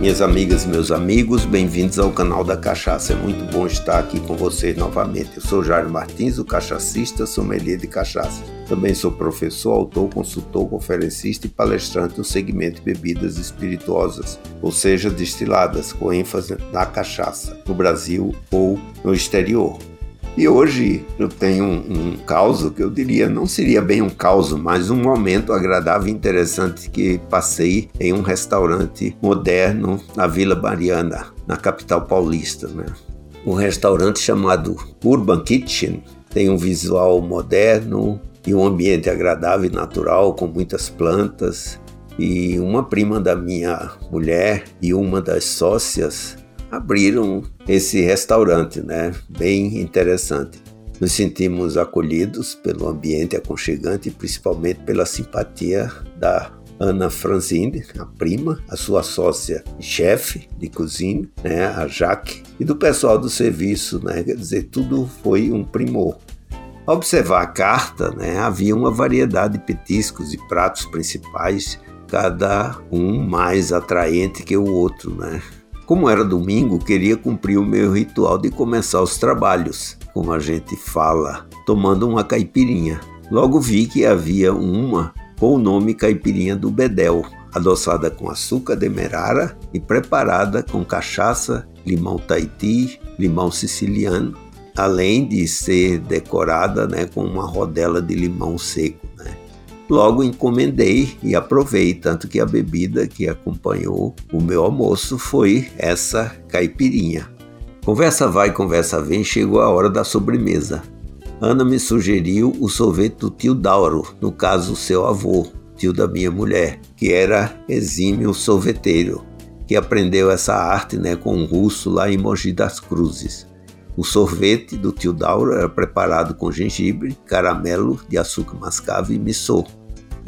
Minhas amigas e meus amigos, bem-vindos ao canal da Cachaça. É muito bom estar aqui com vocês novamente. Eu sou Jairo Martins, o cachacista, sommelier de cachaça. Também sou professor, autor, consultor, conferencista e palestrante no segmento bebidas espirituosas, ou seja, destiladas, com ênfase na cachaça, no Brasil ou no exterior. E hoje eu tenho um, um caos que eu diria não seria bem um caos, mas um momento agradável e interessante que passei em um restaurante moderno na Vila Mariana, na capital paulista. Né? Um restaurante chamado Urban Kitchen tem um visual moderno e um ambiente agradável e natural com muitas plantas. E uma prima da minha mulher e uma das sócias abriram esse restaurante, né? Bem interessante. Nos sentimos acolhidos pelo ambiente aconchegante e principalmente pela simpatia da Ana Franzini, a prima, a sua sócia chefe de cozinha, né, a Jaque, e do pessoal do serviço, né, quer dizer, tudo foi um primor. Ao observar a carta, né, havia uma variedade de petiscos e pratos principais, cada um mais atraente que o outro, né? Como era domingo, queria cumprir o meu ritual de começar os trabalhos, como a gente fala, tomando uma caipirinha. Logo vi que havia uma com o nome Caipirinha do Bedel, adoçada com açúcar demerara e preparada com cachaça, limão taiti, limão siciliano, além de ser decorada né, com uma rodela de limão seco. Logo encomendei e aprovei, tanto que a bebida que acompanhou o meu almoço foi essa caipirinha. Conversa vai, conversa vem, chegou a hora da sobremesa. Ana me sugeriu o sorvete do tio Dauro, no caso seu avô, tio da minha mulher, que era exímio sorveteiro, que aprendeu essa arte né, com um russo lá em Mogi das Cruzes. O sorvete do tio Dauro era preparado com gengibre, caramelo de açúcar mascavo e missô.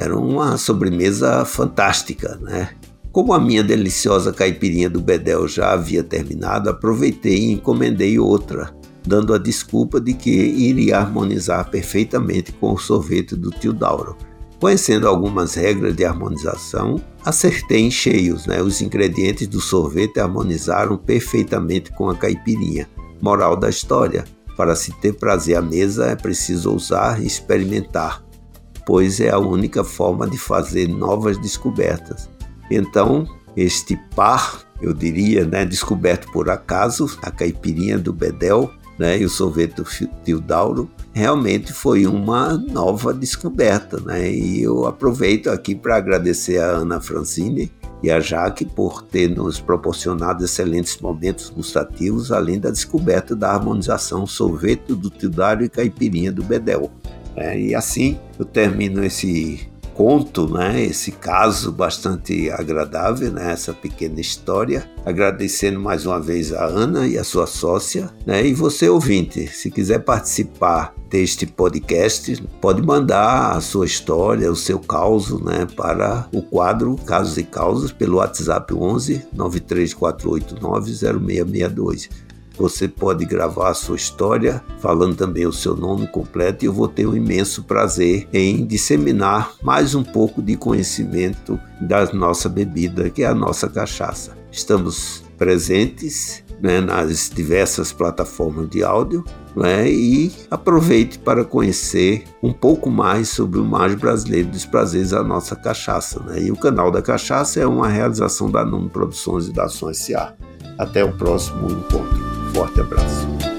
Era uma sobremesa fantástica, né? Como a minha deliciosa caipirinha do Bedel já havia terminado, aproveitei e encomendei outra, dando a desculpa de que iria harmonizar perfeitamente com o sorvete do tio Dauro. Conhecendo algumas regras de harmonização, acertei em cheios, né? Os ingredientes do sorvete harmonizaram perfeitamente com a caipirinha. Moral da história: para se ter prazer à mesa é preciso ousar e experimentar pois é a única forma de fazer novas descobertas. Então, este par, eu diria, né, descoberto por acaso, a caipirinha do Bedel né, e o sorvete do Tio Dauro, realmente foi uma nova descoberta. Né, e eu aproveito aqui para agradecer a Ana Francine e a Jaque por ter nos proporcionado excelentes momentos gustativos, além da descoberta da harmonização sorvete do Tio Dauro e caipirinha do Bedel. É, e assim eu termino esse conto, né, esse caso bastante agradável, né, essa pequena história, agradecendo mais uma vez a Ana e a sua sócia, né, e você ouvinte, se quiser participar deste podcast, pode mandar a sua história, o seu caos, né, para o quadro Casos e Causas pelo WhatsApp 11 93489 0662. Você pode gravar a sua história, falando também o seu nome completo, e eu vou ter um imenso prazer em disseminar mais um pouco de conhecimento da nossa bebida, que é a nossa cachaça. Estamos presentes né, nas diversas plataformas de áudio né, e aproveite para conhecer um pouco mais sobre o mais brasileiro dos prazeres da nossa cachaça. Né? E o canal da cachaça é uma realização da Nuno Produções e da Ação S.A. Até o próximo encontro. Forte abraço.